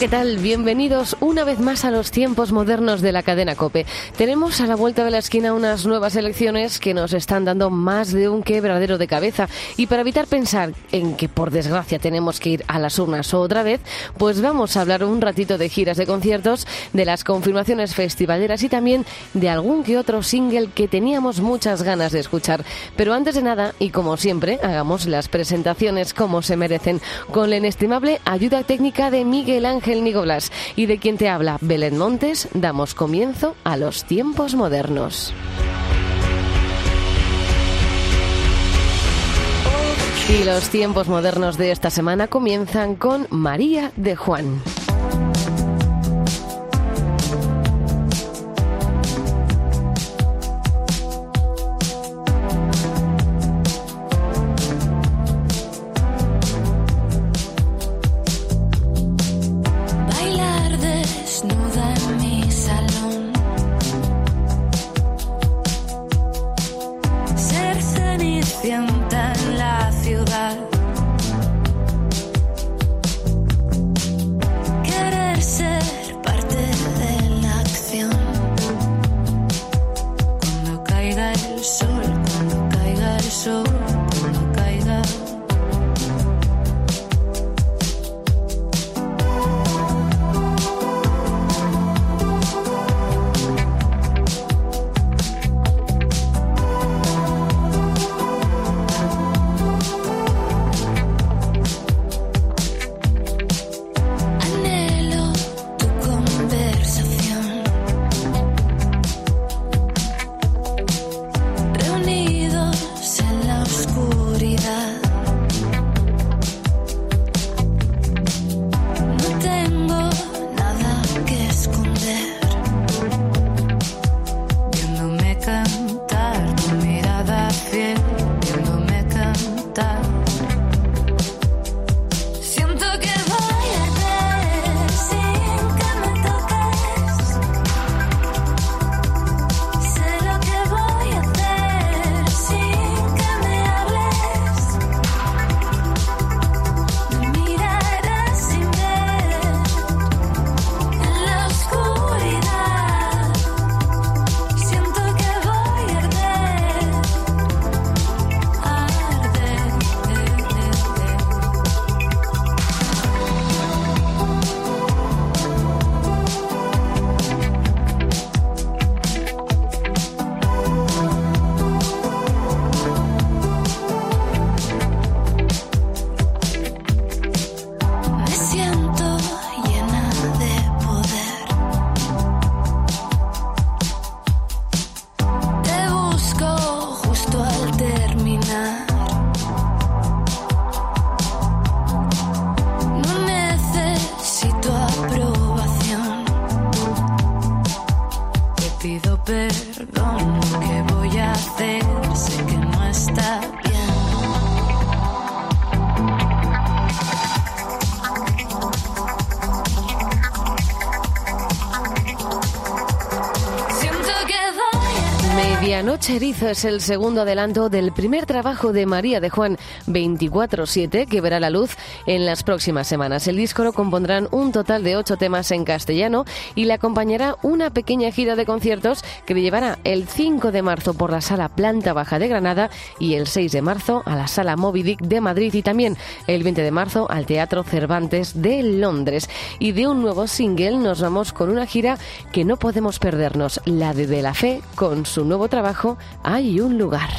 ¿Qué tal? Bienvenidos una vez más a los tiempos modernos de la cadena Cope. Tenemos a la vuelta de la esquina unas nuevas elecciones que nos están dando más de un quebradero de cabeza. Y para evitar pensar en que por desgracia tenemos que ir a las urnas otra vez, pues vamos a hablar un ratito de giras de conciertos, de las confirmaciones festivaleras y también de algún que otro single que teníamos muchas ganas de escuchar. Pero antes de nada, y como siempre, hagamos las presentaciones como se merecen, con la inestimable ayuda técnica de Miguel Ángel Nigoblas y de quien te habla Belén Montes, damos comienzo a los tiempos modernos. Y los tiempos modernos de esta semana comienzan con María de Juan. Erizo es el segundo adelanto del primer trabajo de María de Juan 24-7 que verá la luz en las próximas semanas. El disco lo compondrán un total de ocho temas en castellano y le acompañará una pequeña gira de conciertos que le llevará el 5 de marzo por la sala Planta Baja de Granada y el 6 de marzo a la sala Moby Dick de Madrid y también el 20 de marzo al Teatro Cervantes de Londres. Y de un nuevo single nos vamos con una gira que no podemos perdernos, la de De la Fe con su nuevo trabajo Hay un lugar.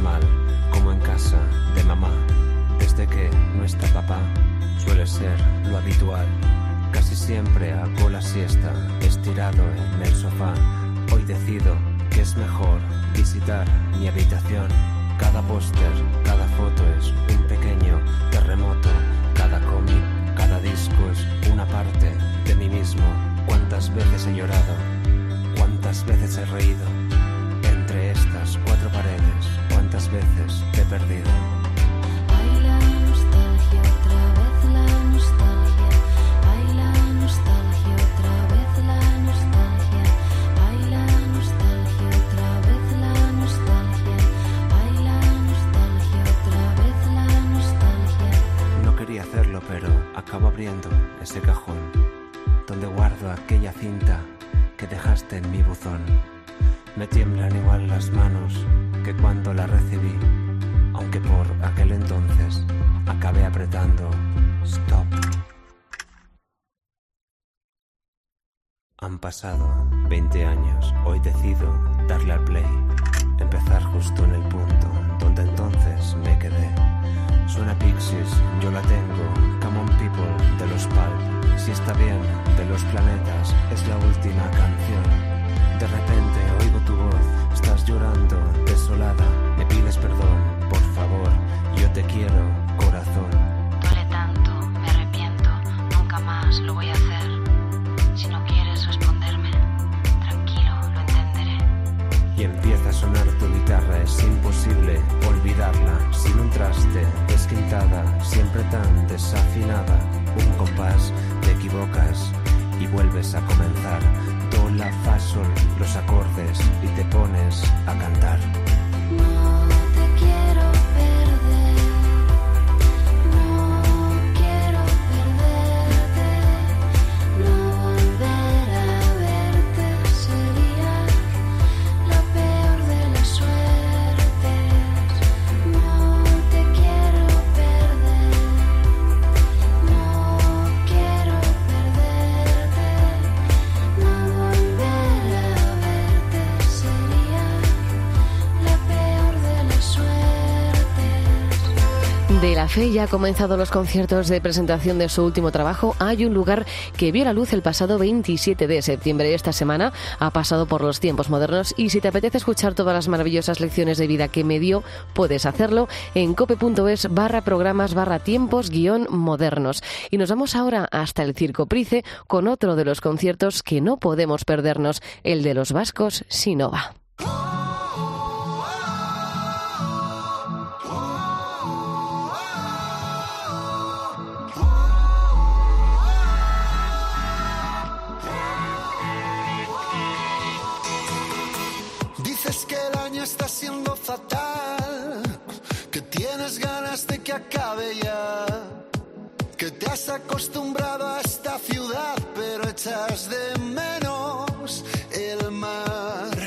Mal, como en casa de mamá. Desde que no está papá, suele ser lo habitual. Casi siempre hago la siesta, estirado en el sofá. Hoy decido que es mejor visitar mi habitación. Cada póster, cada foto es un pequeño terremoto. Cada cómic, cada disco es una parte de mí mismo. ¿Cuántas veces he llorado? ¿Cuántas veces he reído? Cuatro paredes, ¿cuántas veces te he perdido? Ay, la nostalgia, otra vez la nostalgia. Ay, la nostalgia, otra vez la nostalgia. Ay, la nostalgia, otra vez la nostalgia. Ay, la nostalgia, otra vez la nostalgia. No quería hacerlo, pero acabo abriendo ese cajón donde guardo aquella cinta que dejaste en mi buzón. Me tiemblan igual las manos que cuando la recibí, aunque por aquel entonces acabé apretando stop. Han pasado 20 años, hoy decido darle al play, empezar justo en el punto donde entonces me quedé. Suena Pixies, yo la tengo, Come on People de los Pulp, si está bien, de los planetas, es la última canción. De repente tu voz, estás llorando, desolada, me pides perdón, por favor, yo te quiero, corazón. Duele tanto, me arrepiento, nunca más lo voy a hacer. Si no quieres responderme, tranquilo, lo entenderé. Y empieza a sonar tu guitarra, es imposible olvidarla. Sin un traste, desquintada, siempre tan desafinada. Un compás, te equivocas y vuelves a comenzar. Do, la, fa, sol, los acordes y te pones a cantar. Fe ya ha comenzado los conciertos de presentación de su último trabajo. Hay un lugar que vio la luz el pasado 27 de septiembre. Esta semana ha pasado por los tiempos modernos y si te apetece escuchar todas las maravillosas lecciones de vida que me dio, puedes hacerlo en cope.es barra programas barra tiempos guion modernos. Y nos vamos ahora hasta el Circo Price con otro de los conciertos que no podemos perdernos, el de los vascos Sinova. Ya, que te has acostumbrado a esta ciudad, pero echas de menos el mar.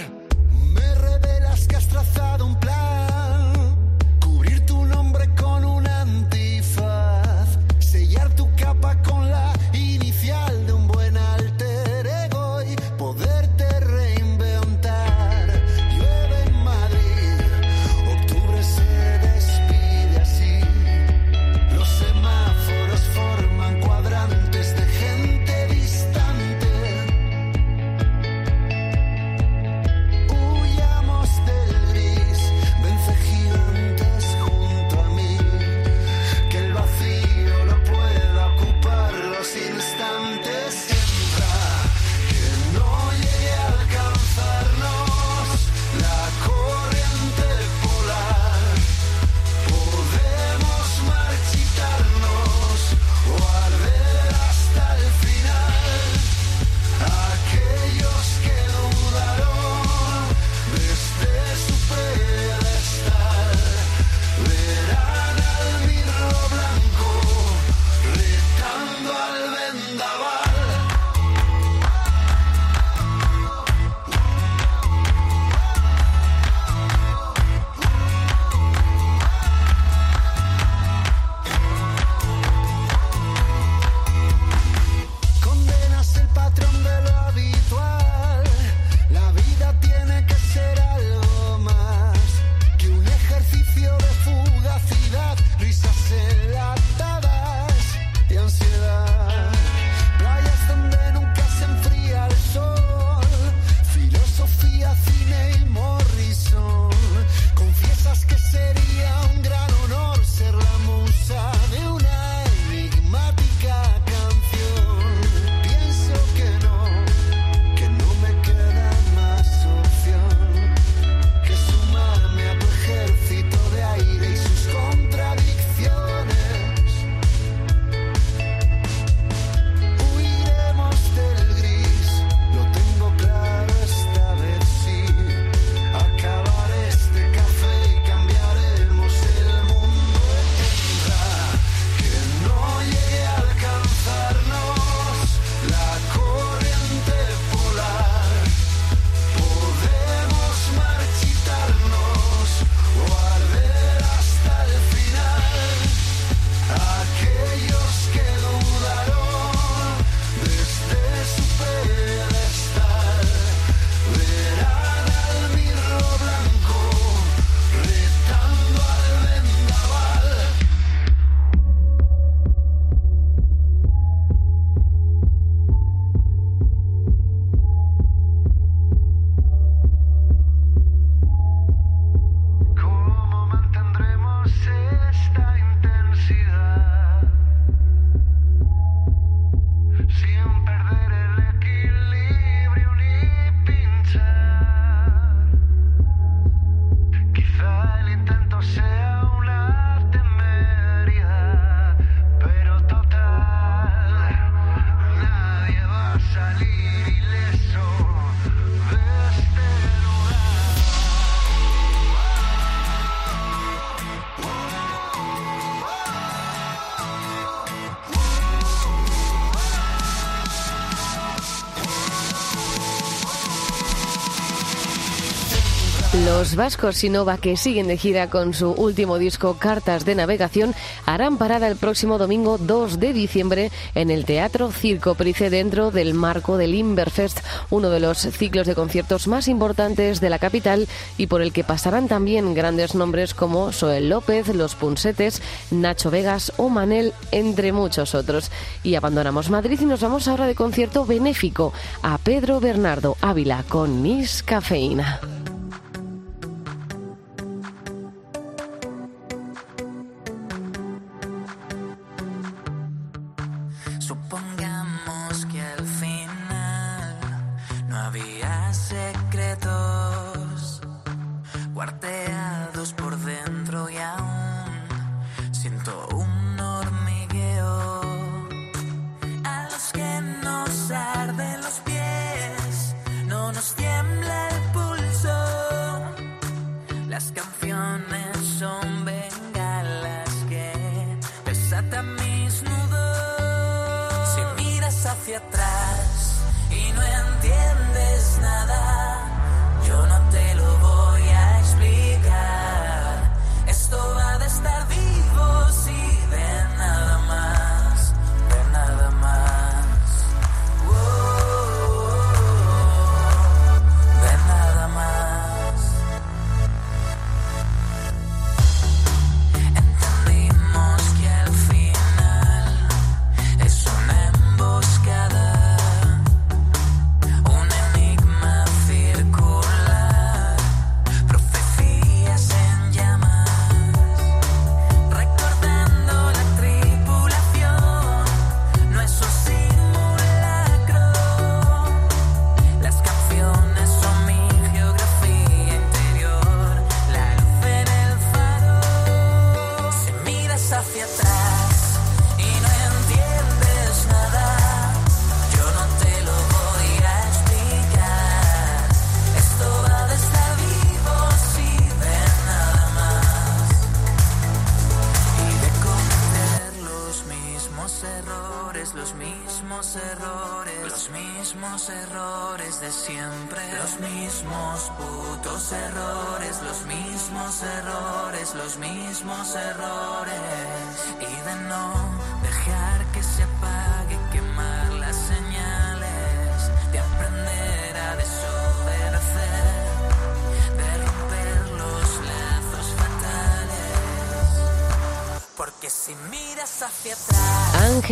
Vascos Sinova, que siguen de gira con su último disco Cartas de Navegación, harán parada el próximo domingo 2 de diciembre en el Teatro Circo Price dentro del marco del Inverfest, uno de los ciclos de conciertos más importantes de la capital y por el que pasarán también grandes nombres como Soel López, Los Punsetes, Nacho Vegas o Manel, entre muchos otros. Y abandonamos Madrid y nos vamos ahora de concierto benéfico a Pedro Bernardo Ávila con Miss Cafeína.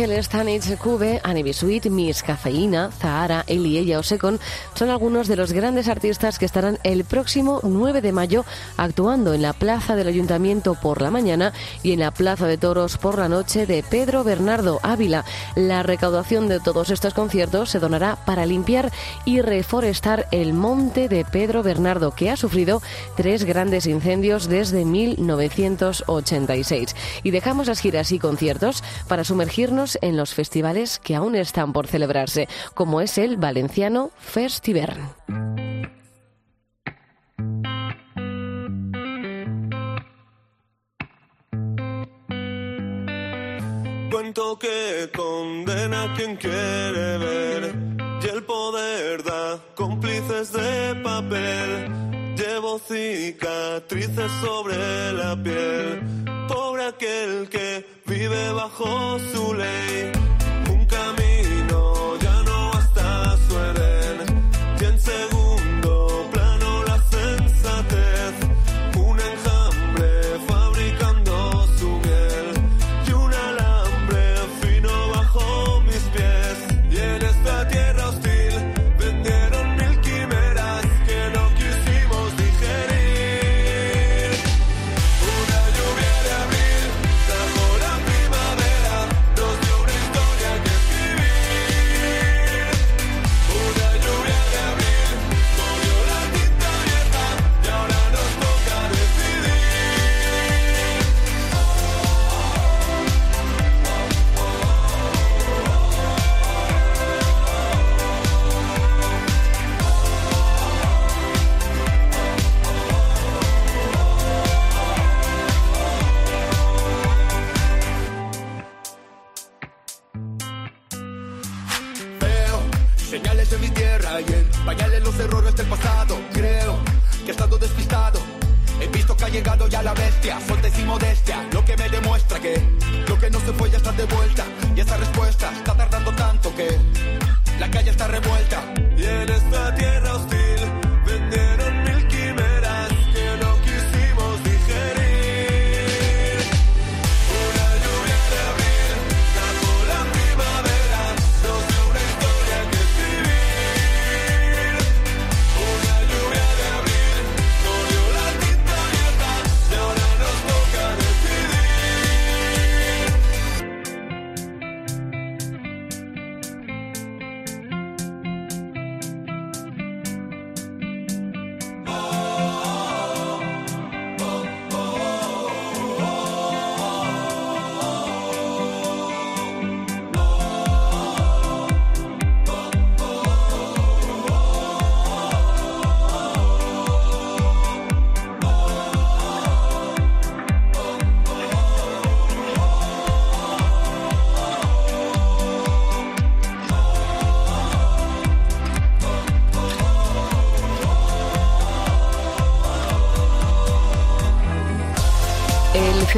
Atrás. Ángel Stanich, Cube, Anibisuit, Miss Cafeína, Zahara, Eli, Ella o Secon son algunos de los grandes artistas que estarán el próximo 9 de mayo actuando en la Plaza del Ayuntamiento por la mañana y en la Plaza de Toros por la noche de Pedro Bernardo Ávila. La recaudación de todos estos conciertos se donará para limpiar y reforestar el monte de Pedro Bernardo, que ha sufrido tres grandes incendios desde 1986. Y dejamos las giras y conciertos para sumergirnos en los festivales que aún están por celebrarse, como es el Valenciano Festivern. Cuento que condena a quien quiere ver y el poder da cómplices de papel. Llevo cicatrices sobre la piel. Pobre aquel que vive bajo su ley.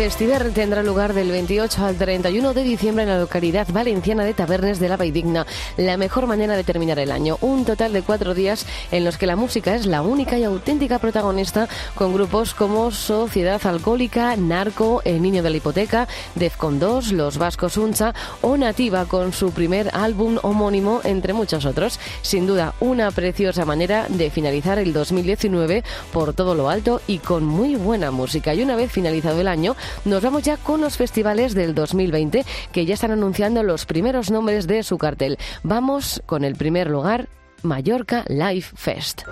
El festival tendrá lugar del 28 al 31 de diciembre en la localidad valenciana de Tabernes de la Valldigna. La mejor manera de terminar el año. Un total de cuatro días en los que la música es la única y auténtica protagonista con grupos como Sociedad Alcohólica, Narco, El Niño de la Hipoteca, Defcon 2, Los Vascos Uncha o Nativa con su primer álbum homónimo, entre muchos otros. Sin duda, una preciosa manera de finalizar el 2019 por todo lo alto y con muy buena música. Y una vez finalizado el año, nos vamos ya con los festivales del 2020 que ya están anunciando los primeros nombres de su cartel. Vamos con el primer lugar, Mallorca Live Fest.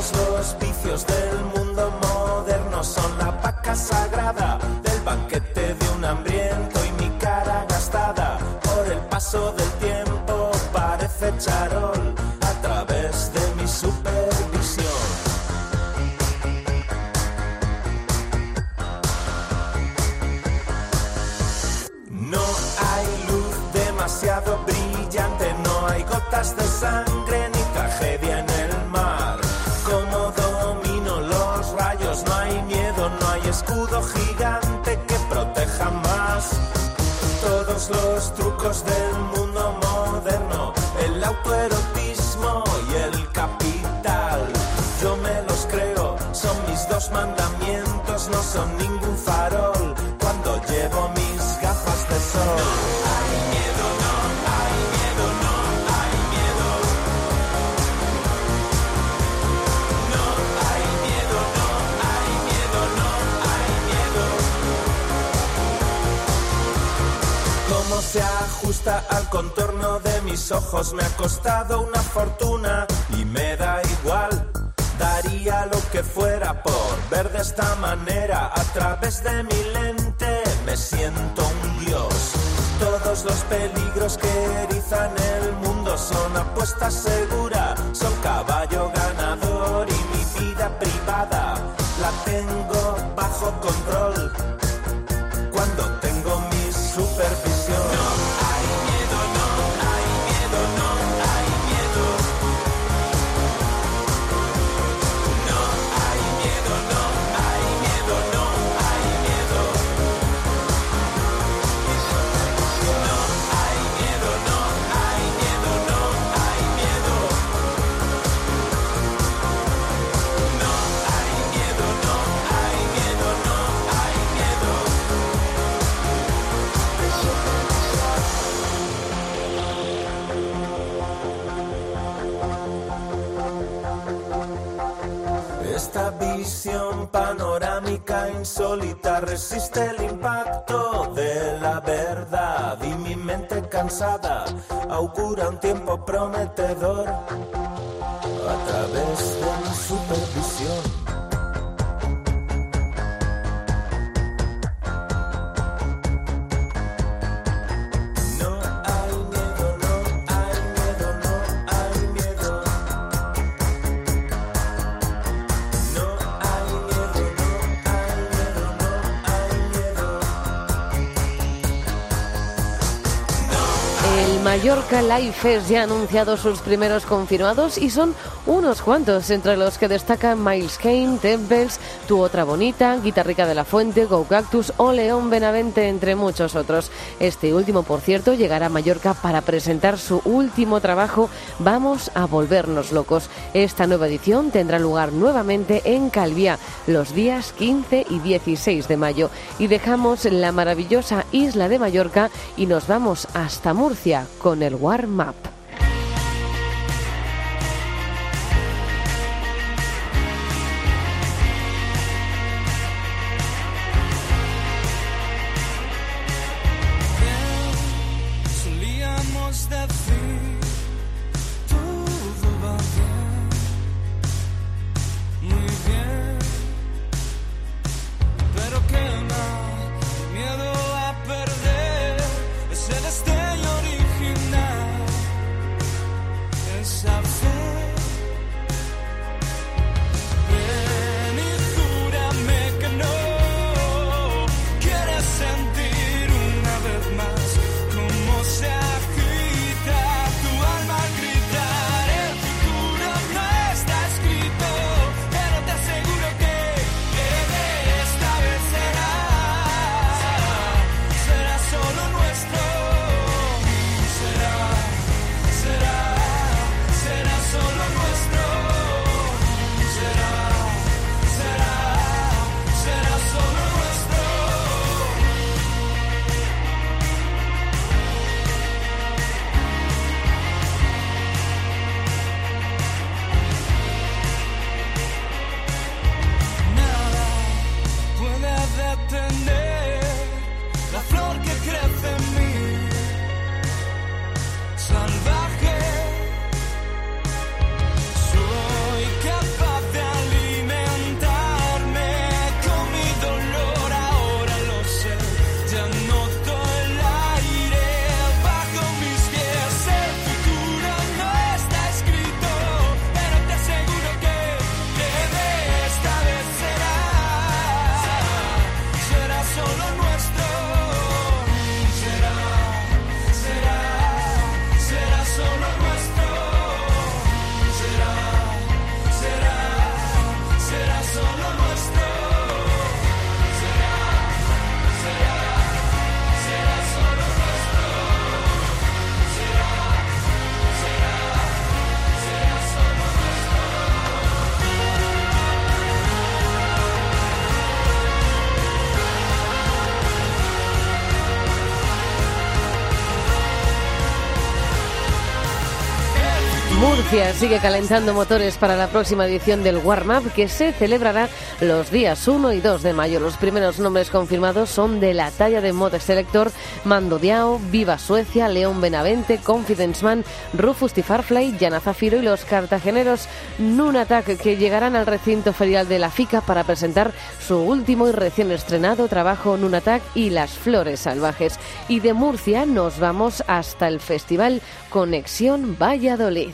Los vicios del mundo moderno son la vaca sagrada del banquete de un hambriento y mi cara gastada por el paso del tiempo parece charol a través de mi supervisión. No hay luz demasiado brillante, no hay gotas de sangre ni tragedia en el escudo gigante que proteja más. Todos los trucos del mundo moderno, el autoerotismo y el capital. Yo me los creo, son mis dos mandamientos, no son ningún ajusta al contorno de mis ojos me ha costado una fortuna y me da igual. Daría lo que fuera por ver de esta manera a través de mi lente. Me siento un dios. Todos los peligros que erizan el mundo son apuesta segura, son caballo ganador y mi vida privada la tengo bajo control visión panorámica insólita resiste el impacto de la verdad y mi mente cansada augura un tiempo prometedor a través de mi supervisión. Mallorca Live Fest ya ha anunciado sus primeros confirmados y son unos cuantos, entre los que destacan Miles Kane, Temples, Tu Otra Bonita, Guitarrica de la Fuente, Go Cactus o León Benavente, entre muchos otros. Este último, por cierto, llegará a Mallorca para presentar su último trabajo, Vamos a Volvernos Locos. Esta nueva edición tendrá lugar nuevamente en Calviá los días 15 y 16 de mayo. Y dejamos la maravillosa isla de Mallorca y nos vamos hasta Murcia con el Warm Sigue calentando motores para la próxima edición del Warm Up que se celebrará los días 1 y 2 de mayo. Los primeros nombres confirmados son de la talla de Mod Selector, Mando Diao, Viva Suecia, León Benavente, Confidence Man, Rufus Tifarfly, Yana Zafiro y los cartageneros Nunatak que llegarán al recinto ferial de la FICA para presentar su último y recién estrenado trabajo Nunatak y las flores salvajes. Y de Murcia nos vamos hasta el festival Conexión Valladolid.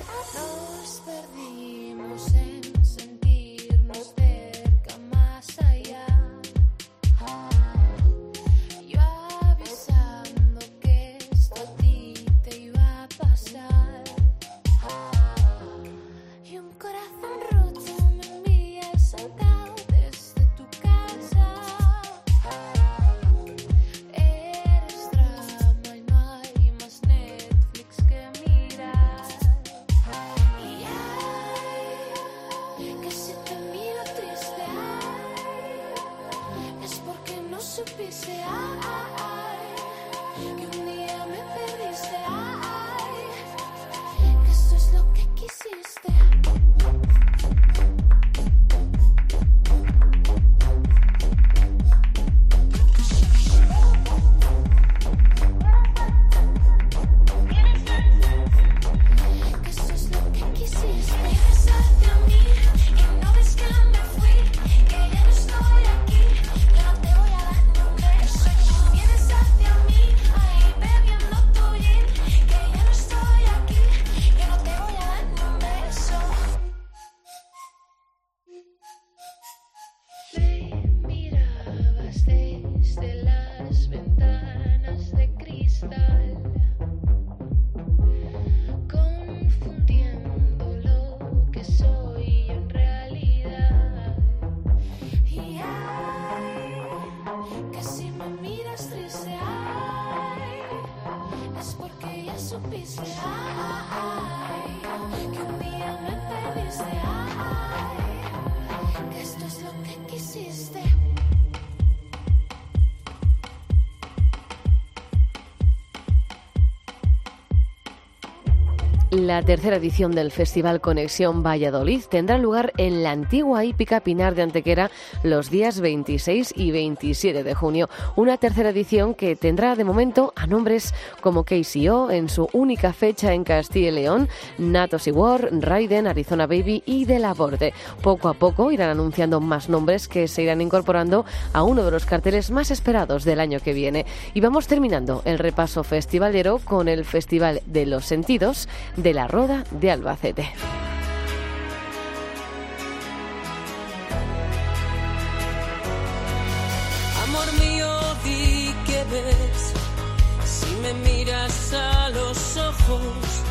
Que un día me perdiste, ay, que esto es lo que quisiste. La tercera edición del Festival Conexión Valladolid tendrá lugar en la antigua hípica Pinar de Antequera los días 26 y 27 de junio. Una tercera edición que tendrá de momento a nombres como KCO en su única fecha en Castilla y León, Natos y War, Raiden, Arizona Baby y De La. Poco a poco irán anunciando más nombres que se irán incorporando a uno de los carteles más esperados del año que viene. Y vamos terminando el repaso festivalero con el Festival de los Sentidos la Roda de Albacete. Amor mío, di que ves, si me miras a los ojos,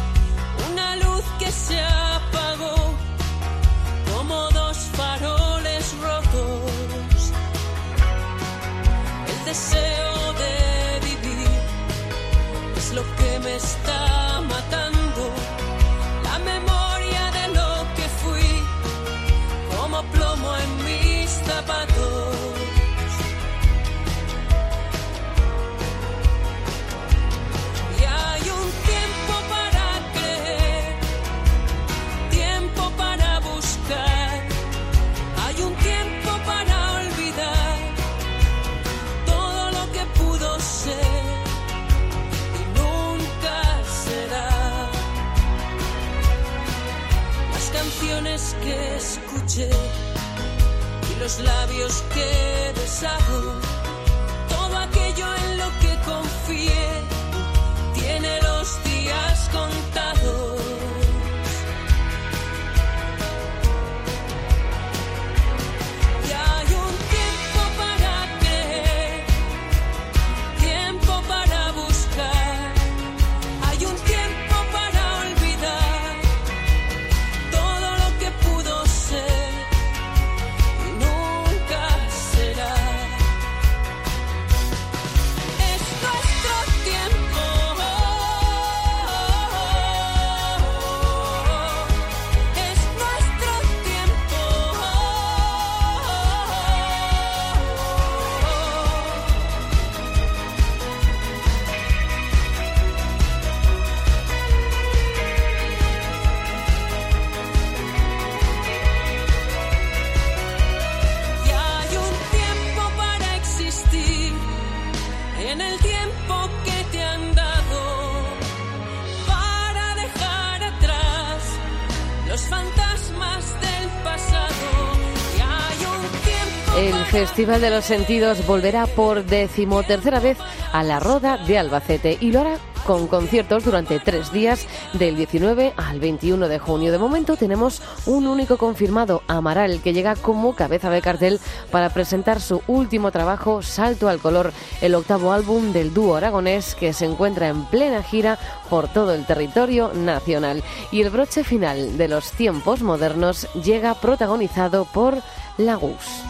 Festival de los Sentidos volverá por decimotercera vez a la Roda de Albacete y lo hará con conciertos durante tres días del 19 al 21 de junio. De momento tenemos un único confirmado, Amaral, que llega como cabeza de cartel para presentar su último trabajo, Salto al Color, el octavo álbum del dúo aragonés que se encuentra en plena gira por todo el territorio nacional. Y el broche final de los tiempos modernos llega protagonizado por Lagus.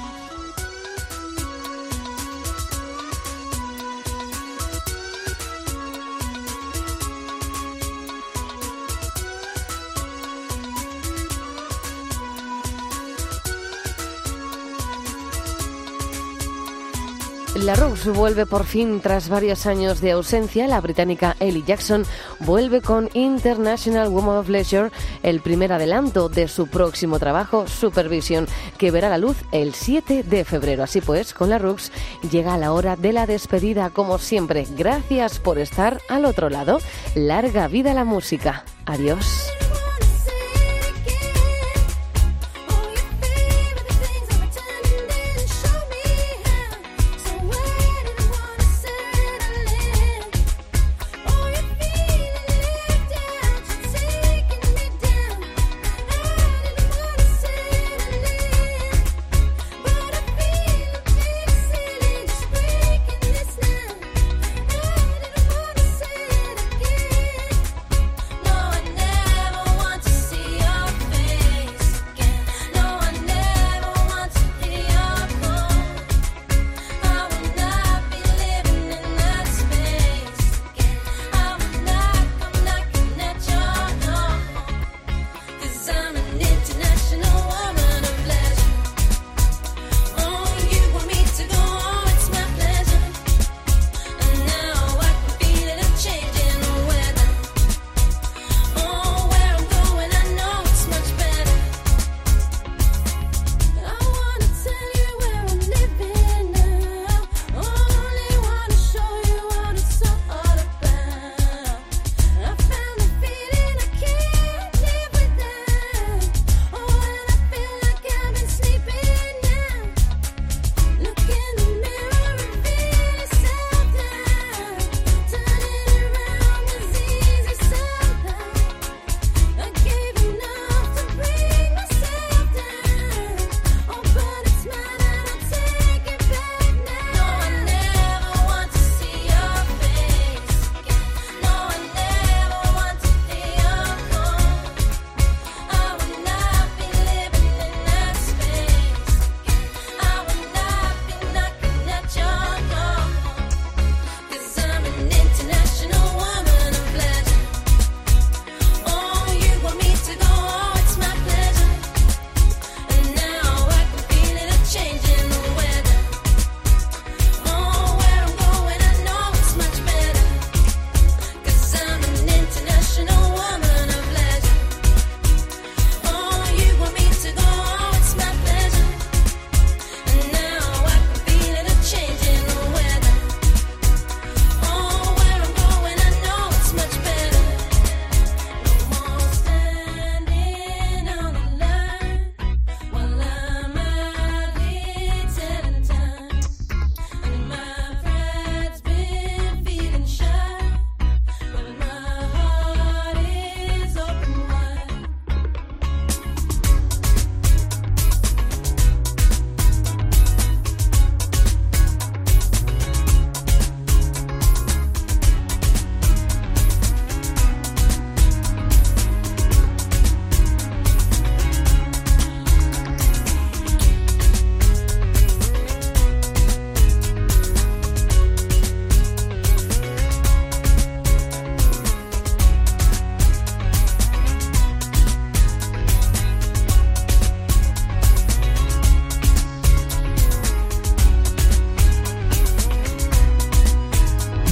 La Rose vuelve por fin tras varios años de ausencia. La británica Ellie Jackson vuelve con International Woman of Leisure, el primer adelanto de su próximo trabajo, Supervision, que verá la luz el 7 de febrero. Así pues, con la Rooks llega la hora de la despedida, como siempre. Gracias por estar al otro lado. Larga vida la música. Adiós.